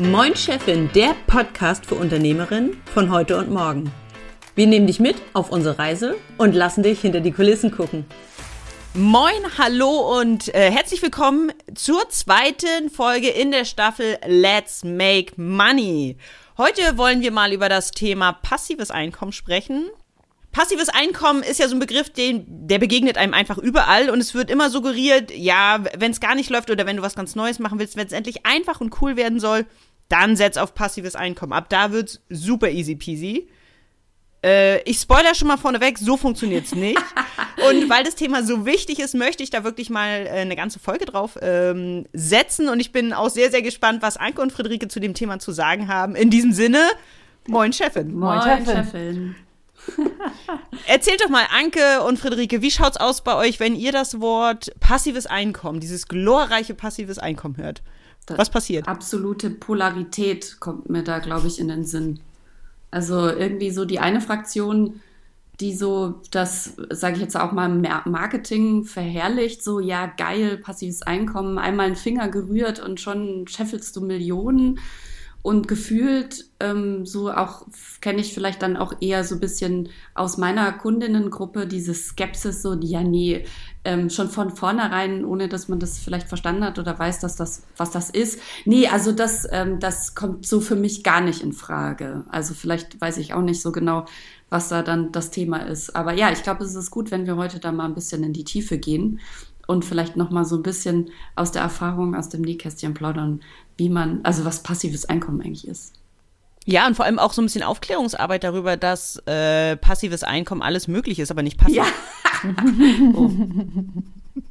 Moin Chefin, der Podcast für Unternehmerinnen von heute und morgen. Wir nehmen dich mit auf unsere Reise und lassen dich hinter die Kulissen gucken. Moin, hallo und äh, herzlich willkommen zur zweiten Folge in der Staffel Let's Make Money. Heute wollen wir mal über das Thema passives Einkommen sprechen. Passives Einkommen ist ja so ein Begriff, den, der begegnet einem einfach überall und es wird immer suggeriert, ja, wenn es gar nicht läuft oder wenn du was ganz Neues machen willst, wenn es endlich einfach und cool werden soll, dann setz auf passives Einkommen. Ab da wird's super easy peasy. Äh, ich spoiler schon mal vorneweg, so funktioniert's nicht. und weil das Thema so wichtig ist, möchte ich da wirklich mal äh, eine ganze Folge drauf ähm, setzen. Und ich bin auch sehr, sehr gespannt, was Anke und Friederike zu dem Thema zu sagen haben. In diesem Sinne, moin Chefin. Moin, moin Chefin. Chefin. Erzählt doch mal, Anke und Friederike, wie schaut's aus bei euch, wenn ihr das Wort passives Einkommen, dieses glorreiche passives Einkommen hört? Was passiert? Absolute Polarität kommt mir da, glaube ich, in den Sinn. Also irgendwie so die eine Fraktion, die so das, sage ich jetzt auch mal, Marketing verherrlicht, so ja geil, passives Einkommen, einmal einen Finger gerührt und schon scheffelst du Millionen. Und gefühlt, ähm, so auch kenne ich vielleicht dann auch eher so ein bisschen aus meiner Kundinnengruppe diese Skepsis, so die ja nie ähm, schon von vornherein, ohne dass man das vielleicht verstanden hat oder weiß, dass das, was das ist. Nee, also das, ähm, das kommt so für mich gar nicht in Frage. Also vielleicht weiß ich auch nicht so genau, was da dann das Thema ist. Aber ja, ich glaube, es ist gut, wenn wir heute da mal ein bisschen in die Tiefe gehen und vielleicht noch mal so ein bisschen aus der Erfahrung, aus dem Nähkästchen plaudern, wie man, also was passives Einkommen eigentlich ist. Ja, und vor allem auch so ein bisschen Aufklärungsarbeit darüber, dass äh, passives Einkommen alles möglich ist, aber nicht passiv. Ja. oh.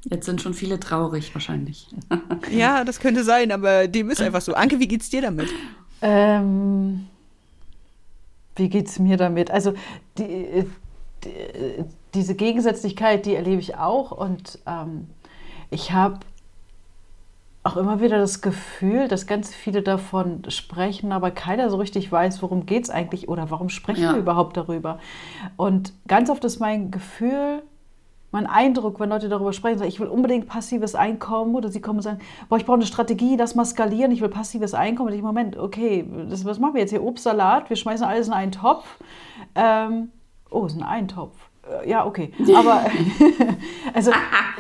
Jetzt sind schon viele traurig wahrscheinlich. ja, das könnte sein, aber dem ist einfach so. Anke, wie geht's dir damit? Ähm, wie geht's mir damit? Also die, die, diese Gegensätzlichkeit, die erlebe ich auch und ähm, ich habe auch immer wieder das Gefühl, dass ganz viele davon sprechen, aber keiner so richtig weiß, worum geht es eigentlich oder warum sprechen ja. wir überhaupt darüber. Und ganz oft ist mein Gefühl, mein Eindruck, wenn Leute darüber sprechen, ich will unbedingt passives Einkommen oder sie kommen und sagen, boah, ich brauche eine Strategie, das mal skalieren, ich will passives Einkommen. Und ich, Moment, okay, das, was machen wir jetzt hier? Obstsalat, wir schmeißen alles in einen Topf. Ähm, oh, es ist ein Eintopf ja, okay. Aber also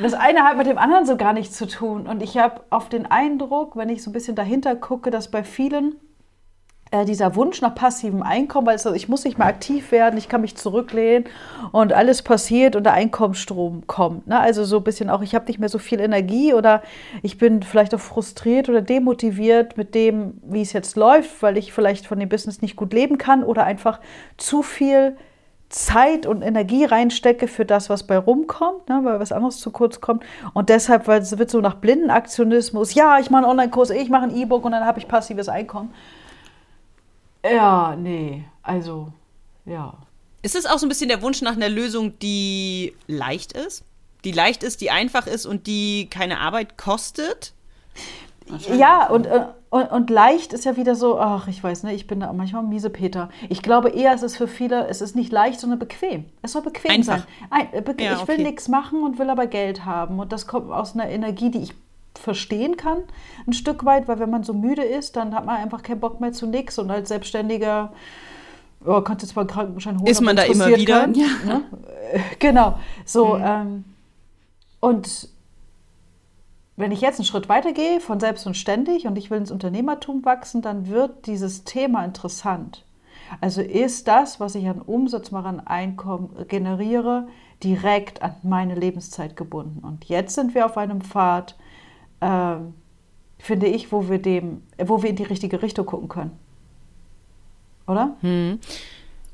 das eine hat mit dem anderen so gar nichts zu tun. Und ich habe auf den Eindruck, wenn ich so ein bisschen dahinter gucke, dass bei vielen äh, dieser Wunsch nach passivem Einkommen, weil also ich muss nicht mehr aktiv werden, ich kann mich zurücklehnen und alles passiert und der Einkommensstrom kommt. Ne? Also so ein bisschen auch, ich habe nicht mehr so viel Energie oder ich bin vielleicht auch frustriert oder demotiviert mit dem, wie es jetzt läuft, weil ich vielleicht von dem Business nicht gut leben kann oder einfach zu viel Zeit und Energie reinstecke für das, was bei rumkommt, ne, weil was anderes zu kurz kommt. Und deshalb, weil es wird so nach Blindenaktionismus, ja, ich mache einen Online-Kurs, ich mache ein E-Book und dann habe ich passives Einkommen. Ja, nee, also, ja. Ist es auch so ein bisschen der Wunsch nach einer Lösung, die leicht ist? Die leicht ist, die einfach ist und die keine Arbeit kostet? Ja, und, äh, und, und, leicht ist ja wieder so, ach, ich weiß nicht, ich bin da manchmal miese Peter. Ich glaube eher, es ist für viele, es ist nicht leicht, sondern bequem. Es soll bequem Einfach. sein. Ein, äh, be ja, ich will okay. nichts machen und will aber Geld haben. Und das kommt aus einer Energie, die ich verstehen kann, ein Stück weit, weil wenn man so müde ist, dann hat man einfach keinen Bock mehr zu nichts. Und als Selbstständiger, oh, kannst du zwar einen Krankenschein holen. Ist man da immer wieder? Kann, ja. ne? Genau. So, mhm. ähm, und wenn ich jetzt einen Schritt weiter gehe, von selbst und ständig, und ich will ins Unternehmertum wachsen, dann wird dieses Thema interessant. Also ist das, was ich an Umsatz mache, an Einkommen generiere, direkt an meine Lebenszeit gebunden. Und jetzt sind wir auf einem Pfad, äh, finde ich, wo wir dem, wo wir in die richtige Richtung gucken können. Oder? Hm.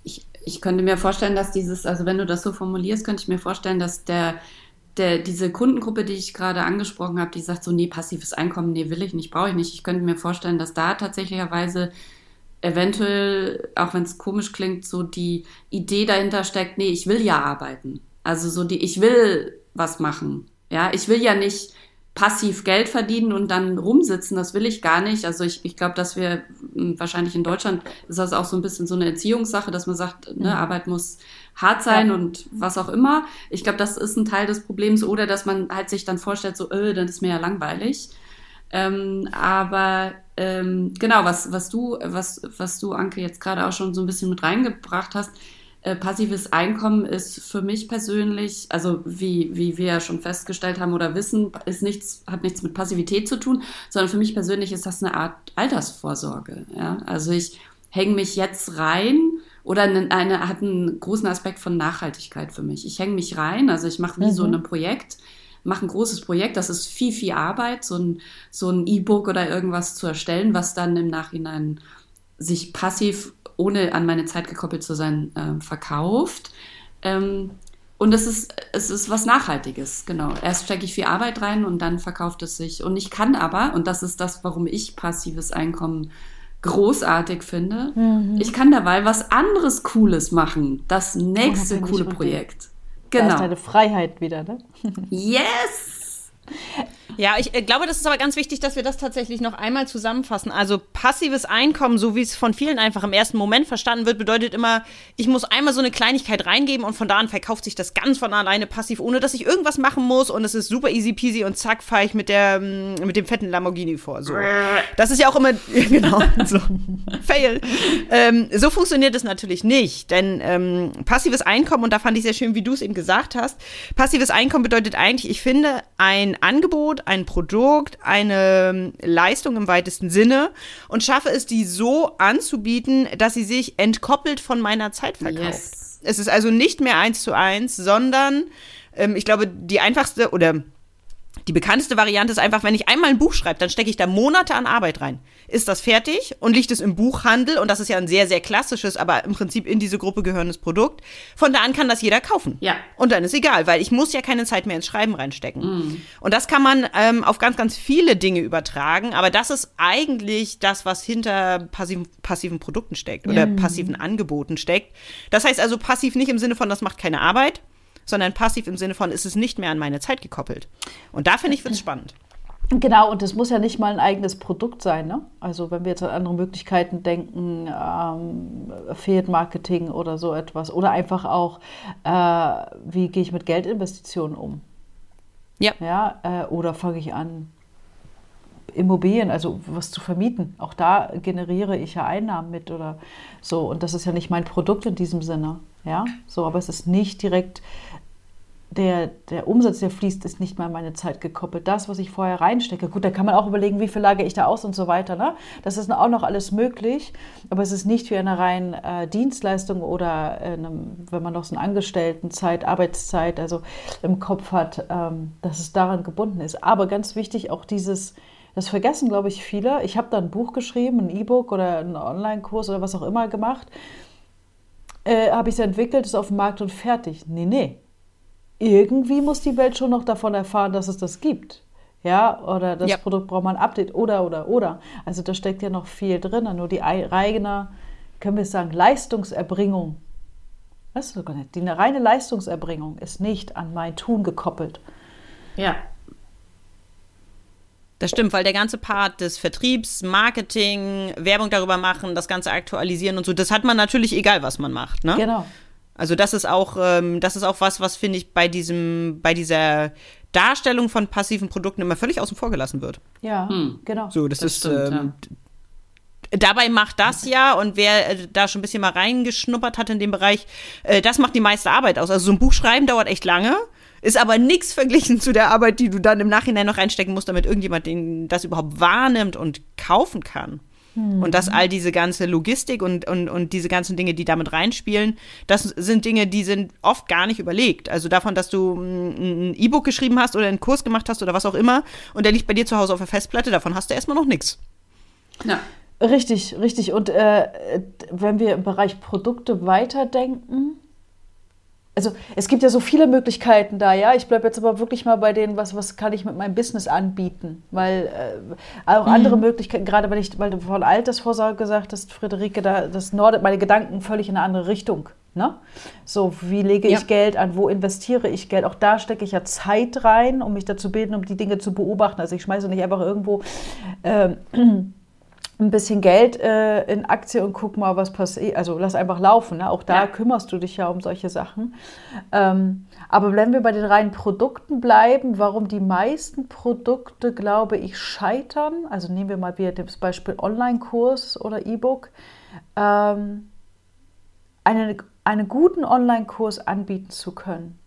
Ich, ich könnte mir vorstellen, dass dieses, also wenn du das so formulierst, könnte ich mir vorstellen, dass der der, diese Kundengruppe, die ich gerade angesprochen habe, die sagt so, nee, passives Einkommen, nee, will ich nicht, brauche ich nicht. Ich könnte mir vorstellen, dass da tatsächlicherweise eventuell, auch wenn es komisch klingt, so die Idee dahinter steckt, nee, ich will ja arbeiten. Also so die, ich will was machen. Ja, ich will ja nicht passiv Geld verdienen und dann rumsitzen, das will ich gar nicht. Also ich, ich glaube, dass wir hm, wahrscheinlich in Deutschland ist das auch so ein bisschen so eine Erziehungssache, dass man sagt, ne, mhm. Arbeit muss hart sein ja. und was auch immer. Ich glaube, das ist ein Teil des Problems oder dass man halt sich dann vorstellt, so, äh, dann ist mir ja langweilig. Ähm, aber ähm, genau, was, was du, was, was du, Anke, jetzt gerade auch schon so ein bisschen mit reingebracht hast, äh, passives Einkommen ist für mich persönlich, also wie, wie wir ja schon festgestellt haben oder wissen, ist nichts, hat nichts mit Passivität zu tun, sondern für mich persönlich ist das eine Art Altersvorsorge. Ja? Also ich hänge mich jetzt rein oder eine, eine, hat einen großen Aspekt von Nachhaltigkeit für mich. Ich hänge mich rein, also ich mache wie mhm. so ein Projekt, mache ein großes Projekt, das ist viel, viel Arbeit, so ein so ein E-Book oder irgendwas zu erstellen, was dann im Nachhinein sich passiv ohne an meine Zeit gekoppelt zu sein, äh, verkauft. Ähm, und es ist, es ist was Nachhaltiges, genau. Erst stecke ich viel Arbeit rein und dann verkauft es sich. Und ich kann aber, und das ist das, warum ich passives Einkommen großartig finde, mhm. ich kann dabei was anderes Cooles machen. Das nächste coole Projekt. Genau. Da ist deine Freiheit wieder, ne? yes! Ja, ich äh, glaube, das ist aber ganz wichtig, dass wir das tatsächlich noch einmal zusammenfassen. Also passives Einkommen, so wie es von vielen einfach im ersten Moment verstanden wird, bedeutet immer, ich muss einmal so eine Kleinigkeit reingeben und von da an verkauft sich das ganz von alleine passiv, ohne dass ich irgendwas machen muss und es ist super easy peasy und zack, fahre ich mit, der, mm, mit dem fetten Lamborghini vor. So. Das ist ja auch immer, genau, so. Fail. Ähm, so funktioniert es natürlich nicht, denn ähm, passives Einkommen, und da fand ich sehr schön, wie du es eben gesagt hast, passives Einkommen bedeutet eigentlich, ich finde ein Angebot, ein Produkt, eine Leistung im weitesten Sinne und schaffe es, die so anzubieten, dass sie sich entkoppelt von meiner Zeit verkauft. Yes. Es ist also nicht mehr eins zu eins, sondern ähm, ich glaube, die einfachste oder die bekannteste Variante ist einfach, wenn ich einmal ein Buch schreibe, dann stecke ich da Monate an Arbeit rein. Ist das fertig und liegt es im Buchhandel und das ist ja ein sehr, sehr klassisches, aber im Prinzip in diese Gruppe gehörendes Produkt. Von da an kann das jeder kaufen. Ja. Und dann ist egal, weil ich muss ja keine Zeit mehr ins Schreiben reinstecken. Mm. Und das kann man ähm, auf ganz, ganz viele Dinge übertragen, aber das ist eigentlich das, was hinter passiven, passiven Produkten steckt oder mm. passiven Angeboten steckt. Das heißt also passiv nicht im Sinne von, das macht keine Arbeit, sondern passiv im Sinne von, ist es nicht mehr an meine Zeit gekoppelt. Und da finde ich, wird es spannend. Genau, und das muss ja nicht mal ein eigenes Produkt sein. Ne? Also wenn wir jetzt an andere Möglichkeiten denken, ähm, Affiliate-Marketing oder so etwas, oder einfach auch, äh, wie gehe ich mit Geldinvestitionen um? Ja. ja äh, oder fange ich an, Immobilien, also was zu vermieten. Auch da generiere ich ja Einnahmen mit oder so. Und das ist ja nicht mein Produkt in diesem Sinne. Ja, so, aber es ist nicht direkt der, der Umsatz, der fließt, ist nicht an meine Zeit gekoppelt. Das, was ich vorher reinstecke, gut, da kann man auch überlegen, wie viel lage ich da aus und so weiter. Ne? Das ist auch noch alles möglich, aber es ist nicht wie eine rein äh, Dienstleistung oder einem, wenn man noch so eine Angestelltenzeit, Arbeitszeit, also im Kopf hat, ähm, dass es daran gebunden ist. Aber ganz wichtig auch dieses, das vergessen, glaube ich, viele. Ich habe da ein Buch geschrieben, ein E-Book oder einen Online-Kurs oder was auch immer gemacht. Äh, habe ich es entwickelt, ist auf dem Markt und fertig. Nee, nee irgendwie muss die Welt schon noch davon erfahren, dass es das gibt. Ja, oder das ja. Produkt braucht man ein Update oder, oder, oder. Also da steckt ja noch viel drin. Nur die eigene, können wir sagen, Leistungserbringung. Die reine Leistungserbringung ist nicht an mein Tun gekoppelt. Ja. Das stimmt, weil der ganze Part des Vertriebs, Marketing, Werbung darüber machen, das Ganze aktualisieren und so, das hat man natürlich egal, was man macht. Ne? Genau. Also das ist auch, ähm, das ist auch was, was finde ich bei diesem, bei dieser Darstellung von passiven Produkten immer völlig außen vor gelassen wird. Ja, hm. genau. So, das, das ist stimmt, ähm, ja. dabei macht das ja und wer äh, da schon ein bisschen mal reingeschnuppert hat in dem Bereich, äh, das macht die meiste Arbeit aus. Also so ein Buch schreiben dauert echt lange. Ist aber nichts verglichen zu der Arbeit, die du dann im Nachhinein noch reinstecken musst, damit irgendjemand den, das überhaupt wahrnimmt und kaufen kann. Und dass all diese ganze Logistik und, und, und diese ganzen Dinge, die damit reinspielen, das sind Dinge, die sind oft gar nicht überlegt. Also davon, dass du ein E-Book geschrieben hast oder einen Kurs gemacht hast oder was auch immer und der liegt bei dir zu Hause auf der Festplatte, davon hast du erstmal noch nichts. Ja. Richtig, richtig. Und äh, wenn wir im Bereich Produkte weiterdenken, also es gibt ja so viele Möglichkeiten da, ja. Ich bleibe jetzt aber wirklich mal bei denen, was, was kann ich mit meinem Business anbieten? Weil äh, auch mhm. andere Möglichkeiten, gerade wenn ich, weil du von Altersvorsorge gesagt hast, Friederike, da, das nordet meine Gedanken völlig in eine andere Richtung. Ne? So, wie lege ja. ich Geld an, wo investiere ich Geld? Auch da stecke ich ja Zeit rein, um mich dazu bilden, um die Dinge zu beobachten. Also ich schmeiße nicht einfach irgendwo. Ähm, ein bisschen Geld äh, in Aktie und guck mal, was passiert. Also lass einfach laufen. Ne? Auch da ja. kümmerst du dich ja um solche Sachen. Ähm, aber wenn wir bei den reinen Produkten bleiben, warum die meisten Produkte, glaube ich, scheitern, also nehmen wir mal wieder das Beispiel Online-Kurs oder E-Book, ähm, einen, einen guten Online-Kurs anbieten zu können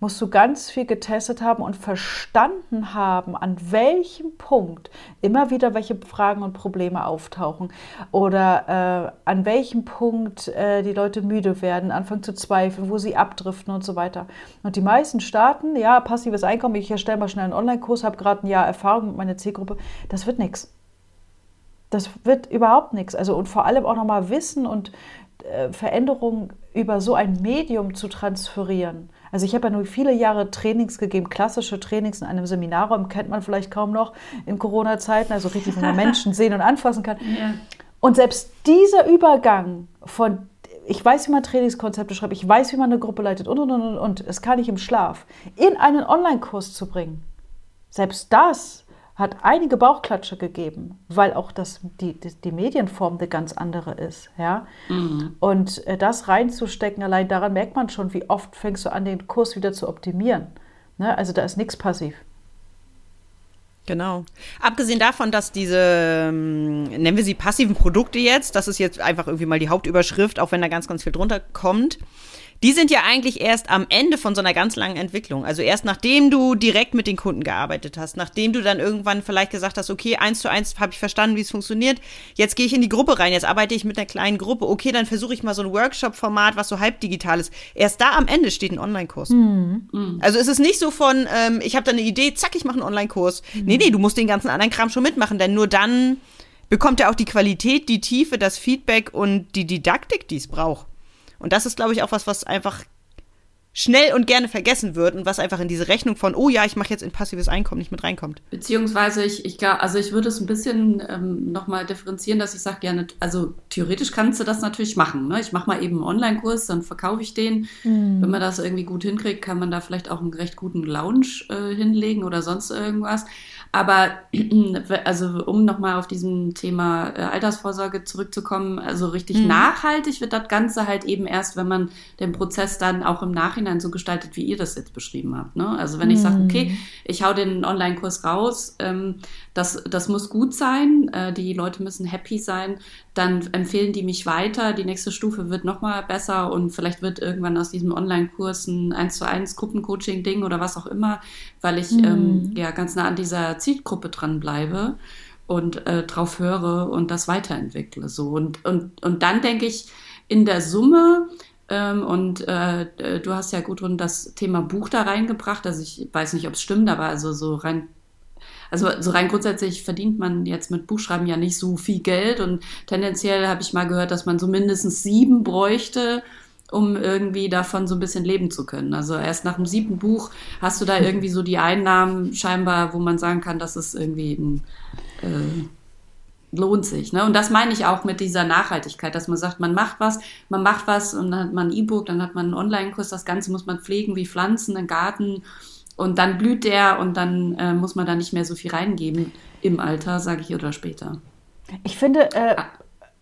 musst du ganz viel getestet haben und verstanden haben, an welchem Punkt immer wieder welche Fragen und Probleme auftauchen oder äh, an welchem Punkt äh, die Leute müde werden, anfangen zu zweifeln, wo sie abdriften und so weiter. Und die meisten starten, ja, passives Einkommen, ich erstelle mal schnell einen Online-Kurs, habe gerade ein Jahr Erfahrung mit meiner Zielgruppe, das wird nichts. Das wird überhaupt nichts. Also und vor allem auch nochmal Wissen und äh, Veränderungen über so ein Medium zu transferieren also ich habe ja nur viele Jahre Trainings gegeben, klassische Trainings in einem Seminarraum, kennt man vielleicht kaum noch in Corona-Zeiten, also richtig, wo man Menschen sehen und anfassen kann. Ja. Und selbst dieser Übergang von, ich weiß, wie man Trainingskonzepte schreibt, ich weiß, wie man eine Gruppe leitet und, und, und, und, und, es kann ich im Schlaf, in einen Online-Kurs zu bringen, selbst das hat einige Bauchklatsche gegeben, weil auch das, die, die, die Medienform eine ganz andere ist. Ja? Mhm. Und äh, das reinzustecken, allein daran merkt man schon, wie oft fängst du an, den Kurs wieder zu optimieren. Ne? Also da ist nichts passiv. Genau. Abgesehen davon, dass diese, ähm, nennen wir sie passiven Produkte jetzt, das ist jetzt einfach irgendwie mal die Hauptüberschrift, auch wenn da ganz, ganz viel drunter kommt die sind ja eigentlich erst am Ende von so einer ganz langen Entwicklung. Also erst nachdem du direkt mit den Kunden gearbeitet hast, nachdem du dann irgendwann vielleicht gesagt hast, okay, eins zu eins habe ich verstanden, wie es funktioniert. Jetzt gehe ich in die Gruppe rein, jetzt arbeite ich mit einer kleinen Gruppe. Okay, dann versuche ich mal so ein Workshop-Format, was so halb digital ist. Erst da am Ende steht ein Online-Kurs. Mhm. Also es ist nicht so von, ähm, ich habe da eine Idee, zack, ich mache einen Online-Kurs. Mhm. Nee, nee, du musst den ganzen anderen Kram schon mitmachen, denn nur dann bekommt er auch die Qualität, die Tiefe, das Feedback und die Didaktik, die es braucht. Und das ist, glaube ich, auch was, was einfach schnell und gerne vergessen wird und was einfach in diese Rechnung von, oh ja, ich mache jetzt in passives Einkommen nicht mit reinkommt. Beziehungsweise ich, ich also ich würde es ein bisschen ähm, nochmal differenzieren, dass ich sage, ja, also theoretisch kannst du das natürlich machen. Ne? Ich mache mal eben einen Online-Kurs, dann verkaufe ich den. Mhm. Wenn man das irgendwie gut hinkriegt, kann man da vielleicht auch einen recht guten Lounge äh, hinlegen oder sonst irgendwas. Aber also um nochmal auf diesem Thema äh, Altersvorsorge zurückzukommen, also richtig mhm. nachhaltig wird das Ganze halt eben erst, wenn man den Prozess dann auch im Nachhinein so gestaltet, wie ihr das jetzt beschrieben habt. Ne? Also wenn ich sage, okay, mhm. ich hau den Online-Kurs raus, ähm, das, das muss gut sein, äh, die Leute müssen happy sein, dann empfehlen die mich weiter, die nächste Stufe wird nochmal besser und vielleicht wird irgendwann aus diesem Online-Kurs ein 1 zu 1 Gruppencoaching-Ding oder was auch immer, weil ich mhm. ähm, ja ganz nah an dieser Zielgruppe dran bleibe und äh, drauf höre und das weiterentwickle. So. Und, und, und dann denke ich, in der Summe ähm, und äh, du hast ja gut das Thema Buch da reingebracht. Also ich weiß nicht, ob es stimmt, aber also so rein also so rein grundsätzlich verdient man jetzt mit Buchschreiben ja nicht so viel Geld und tendenziell habe ich mal gehört, dass man so mindestens sieben bräuchte, um irgendwie davon so ein bisschen leben zu können. Also erst nach dem siebten Buch hast du da irgendwie so die Einnahmen scheinbar, wo man sagen kann, dass es irgendwie ein, äh, lohnt sich. Ne? Und das meine ich auch mit dieser Nachhaltigkeit, dass man sagt, man macht was, man macht was und dann hat man ein E-Book, dann hat man einen Online-Kurs, das Ganze muss man pflegen wie Pflanzen, einen Garten und dann blüht der und dann äh, muss man da nicht mehr so viel reingeben im Alter, sage ich, oder später. Ich finde, äh, ah.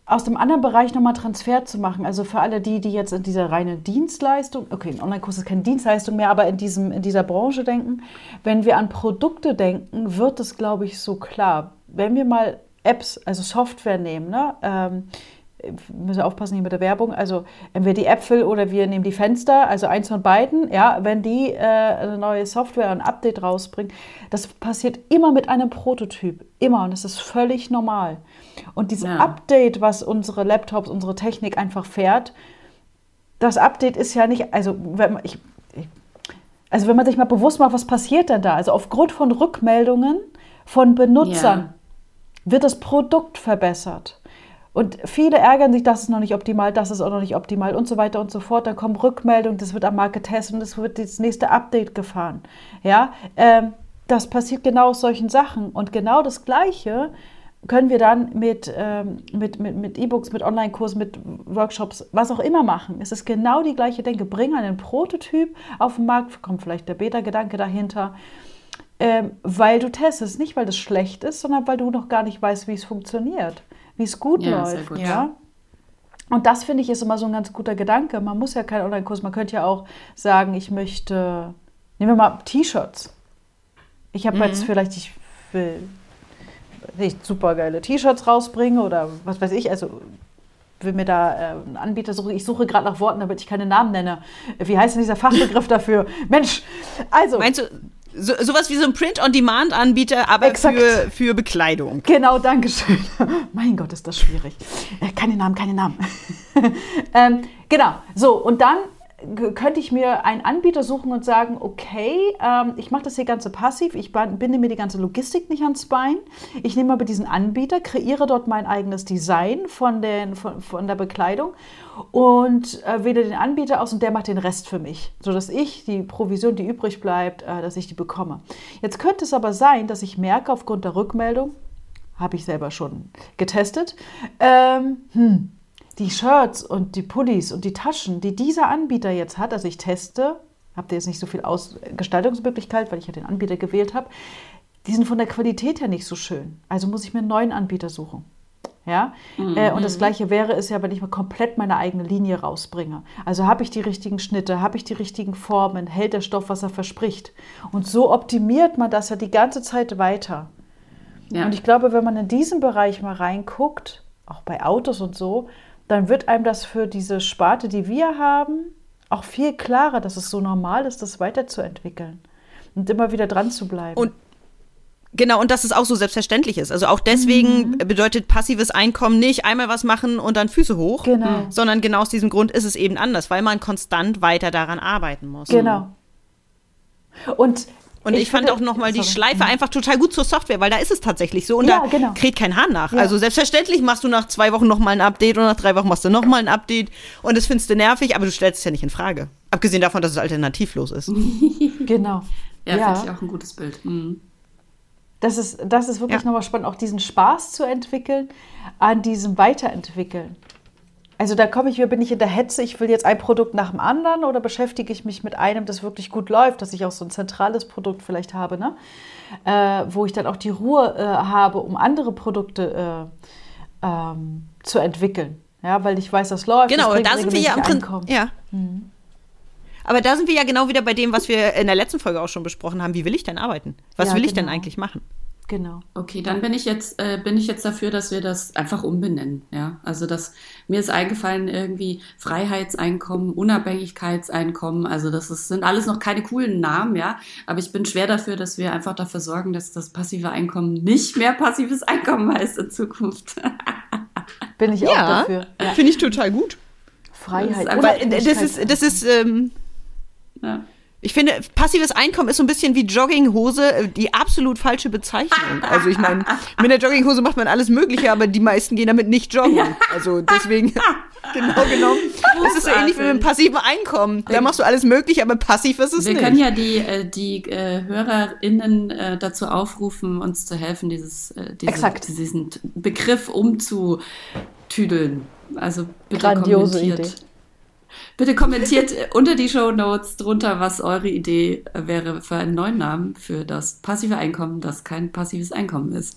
aus dem anderen Bereich nochmal Transfer zu machen, also für alle die, die jetzt in dieser reine Dienstleistung, okay, ein Online-Kurs ist keine Dienstleistung mehr, aber in, diesem, in dieser Branche denken, wenn wir an Produkte denken, wird es, glaube ich, so klar. Wenn wir mal Apps, also Software nehmen, ne? Ähm, müssen aufpassen hier mit der Werbung, also entweder die Äpfel oder wir nehmen die Fenster, also eins von beiden, ja, wenn die äh, eine neue Software, ein Update rausbringen, das passiert immer mit einem Prototyp, immer und das ist völlig normal. Und dieses ja. Update, was unsere Laptops, unsere Technik einfach fährt, das Update ist ja nicht, also wenn ich, also wenn man sich mal bewusst macht, was passiert denn da? Also aufgrund von Rückmeldungen von Benutzern ja. wird das Produkt verbessert. Und viele ärgern sich, das ist noch nicht optimal, das ist auch noch nicht optimal und so weiter und so fort. Dann kommen Rückmeldungen, das wird am Markt getestet und es wird das nächste Update gefahren. Ja, ähm, das passiert genau aus solchen Sachen. Und genau das Gleiche können wir dann mit, ähm, mit, mit, mit E-Books, mit Online-Kursen, mit Workshops, was auch immer machen. Es ist genau die gleiche Denke. Bring einen Prototyp auf den Markt, kommt vielleicht der Beta-Gedanke dahinter ähm, weil du testest. Nicht, weil das schlecht ist, sondern weil du noch gar nicht weißt, wie es funktioniert, wie es gut Ja, läuft. sehr gut. Ja? Und das finde ich ist immer so ein ganz guter Gedanke. Man muss ja keinen Online-Kurs, man könnte ja auch sagen, ich möchte, nehmen wir mal T-Shirts. Ich habe jetzt vielleicht, ich will nicht super geile T-Shirts rausbringen oder was weiß ich, also will mir da äh, einen Anbieter suchen. Ich suche gerade nach Worten, damit ich keine Namen nenne. Wie heißt denn dieser Fachbegriff dafür? Mensch, also. Meinst du, so, sowas wie so ein Print-on-Demand-Anbieter, aber Exakt. für, für Bekleidung? Genau, danke schön. mein Gott, ist das schwierig. Äh, keine Namen, keine Namen. ähm, genau, so, und dann könnte ich mir einen Anbieter suchen und sagen, okay, ähm, ich mache das hier ganze passiv, ich binde mir die ganze Logistik nicht ans Bein. Ich nehme aber diesen Anbieter, kreiere dort mein eigenes Design von, den, von, von der Bekleidung und äh, wähle den Anbieter aus und der macht den Rest für mich, sodass ich die Provision, die übrig bleibt, äh, dass ich die bekomme. Jetzt könnte es aber sein, dass ich merke aufgrund der Rückmeldung, habe ich selber schon getestet. Ähm, hm, die Shirts und die Pullis und die Taschen, die dieser Anbieter jetzt hat, also ich teste, habt ihr jetzt nicht so viel Aus Gestaltungsmöglichkeit, weil ich ja den Anbieter gewählt habe, die sind von der Qualität her nicht so schön. Also muss ich mir einen neuen Anbieter suchen. Ja? Äh, und das gleiche wäre es ja, wenn ich mal komplett meine eigene Linie rausbringe. Also habe ich die richtigen Schnitte, habe ich die richtigen Formen, hält der Stoff, was er verspricht. Und so optimiert man das ja die ganze Zeit weiter. Ja. Und ich glaube, wenn man in diesen Bereich mal reinguckt, auch bei Autos und so, dann wird einem das für diese Sparte, die wir haben, auch viel klarer, dass es so normal ist, das weiterzuentwickeln und immer wieder dran zu bleiben. Und Genau, und dass es auch so selbstverständlich ist. Also auch deswegen Mhm. bedeutet passives Einkommen nicht einmal was machen und dann Füße hoch, Genau. sondern genau aus diesem Grund ist es eben anders, weil man konstant weiter daran arbeiten muss. genau. Und, Und ich, fand finde- auch nochmal die. Schleife einfach total gut zur Software, weil da ist es tatsächlich so und Ja, da genau. kräht kein Hahn nach. Ja. Also selbstverständlich machst du nach zwei Wochen nochmal ein Update und nach drei Wochen machst du nochmal ein Update und das findest du nervig, aber du stellst es ja nicht in Frage. Abgesehen davon, dass es alternativlos ist. Genau. Ja, Ja. finde ich auch ein gutes Bild. Mhm. Das ist, das ist wirklich Ja. nochmal spannend, auch diesen Spaß zu entwickeln, an diesem Weiterentwickeln. Also da komme ich, bin ich in der Hetze, ich will jetzt ein Produkt nach dem anderen oder beschäftige ich mich mit einem, das wirklich gut läuft, dass ich auch so ein zentrales Produkt vielleicht habe, ne? äh, wo ich dann auch die Ruhe äh, habe, um andere Produkte äh, ähm, zu entwickeln. Ja, weil ich weiß, das läuft. Genau, das da sind wir ja regelmäßig Prinzip. Ja. Aber da sind wir ja genau wieder bei dem, was wir in der letzten Folge auch schon besprochen haben. Wie will ich denn arbeiten? Was Ja, will ich denn genau. eigentlich machen? Genau. Okay, dann bin ich jetzt äh, bin ich jetzt dafür, dass wir das einfach umbenennen. Ja, also das mir ist eingefallen irgendwie Freiheitseinkommen, Unabhängigkeitseinkommen. Also das ist, sind alles noch keine coolen Namen, ja. Aber ich bin schwer dafür, dass wir einfach dafür sorgen, dass das passive Einkommen nicht mehr passives Einkommen heißt in Zukunft. Bin ich auch dafür. Ja. finde ich total gut. Freiheit. Das ist Weil äh, das ist, das ist, ähm, ja. Ich finde, passives Einkommen ist so ein bisschen wie Jogginghose, äh, die absolut falsche Bezeichnung. Also ich meine, mit der Jogginghose macht man alles Mögliche, aber die meisten gehen damit nicht joggen. Also deswegen, genau genommen. Das ist so ähnlich wie mit dem passiven Einkommen. Da machst du alles Mögliche, aber passiv ist es Wir nicht. können ja die, äh, die äh, HörerInnen dazu aufrufen, uns zu helfen, dieses, diese, Exakt. diesen Begriff umzutüdeln. Also bitte Grandiose kommentiert. Idee. Bitte kommentiert unter die Show Notes drunter, was eure Idee wäre für einen neuen Namen für das passive Einkommen, das kein passives Einkommen ist.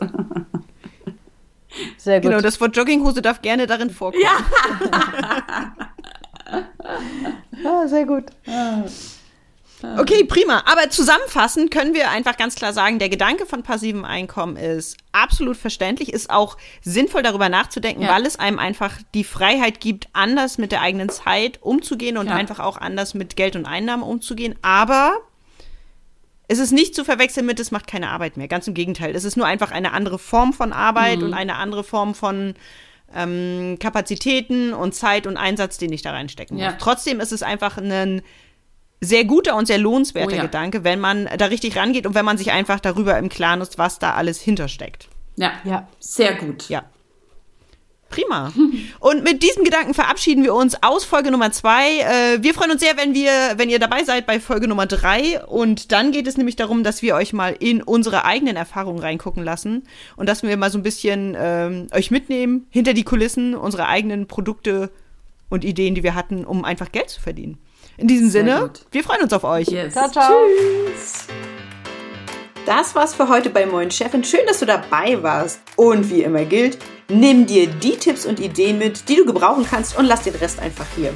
Sehr gut. Genau, das Wort Jogginghose darf gerne darin vorkommen. ah, sehr gut. Okay, prima. Aber zusammenfassend können wir einfach ganz klar sagen, der Gedanke von passivem Einkommen ist absolut verständlich, ist auch sinnvoll darüber nachzudenken, Ja. weil es einem einfach die Freiheit gibt, anders mit der eigenen Zeit umzugehen und Ja. einfach auch anders mit Geld und Einnahmen umzugehen. Aber es ist nicht zu verwechseln mit, es macht keine Arbeit mehr. Ganz im Gegenteil. Es ist nur einfach eine andere Form von Arbeit und eine andere Form von ähm, Kapazitäten und Zeit und Einsatz, den ich da reinstecken muss. Ja. Trotzdem ist es einfach ein sehr guter und sehr lohnenswerter Oh ja. Gedanke, wenn man da richtig rangeht und wenn man sich einfach darüber im Klaren ist, was da alles hintersteckt. ja, Ja. sehr gut. Ja. Prima. Und mit diesem Gedanken verabschieden wir uns aus Folge Nummer zwei. Äh, wir freuen uns sehr, wenn wir, wenn ihr dabei seid bei Folge Nummer drei. Und dann geht es nämlich darum, dass wir euch mal in unsere eigenen Erfahrungen reingucken lassen und dass wir mal so ein bisschen ähm, euch mitnehmen hinter die Kulissen, unsere eigenen Produkte und Ideen, die wir hatten, um einfach Geld zu verdienen. In diesem Sehr Sinne, gut. wir freuen uns auf euch. Yes. Ciao, ciao. Tschüss. Das war's für heute bei Moin Chefin. Schön, dass du dabei warst. Und wie immer gilt, nimm dir die Tipps und Ideen mit, die du gebrauchen kannst und lass den Rest einfach hier.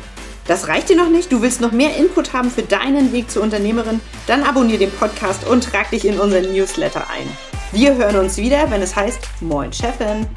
Das reicht dir noch nicht? Du willst noch mehr Input haben für deinen Weg zur Unternehmerin? Dann abonniere den Podcast und trag dich in unseren Newsletter ein. Wir hören uns wieder, wenn es heißt Moin Chefin.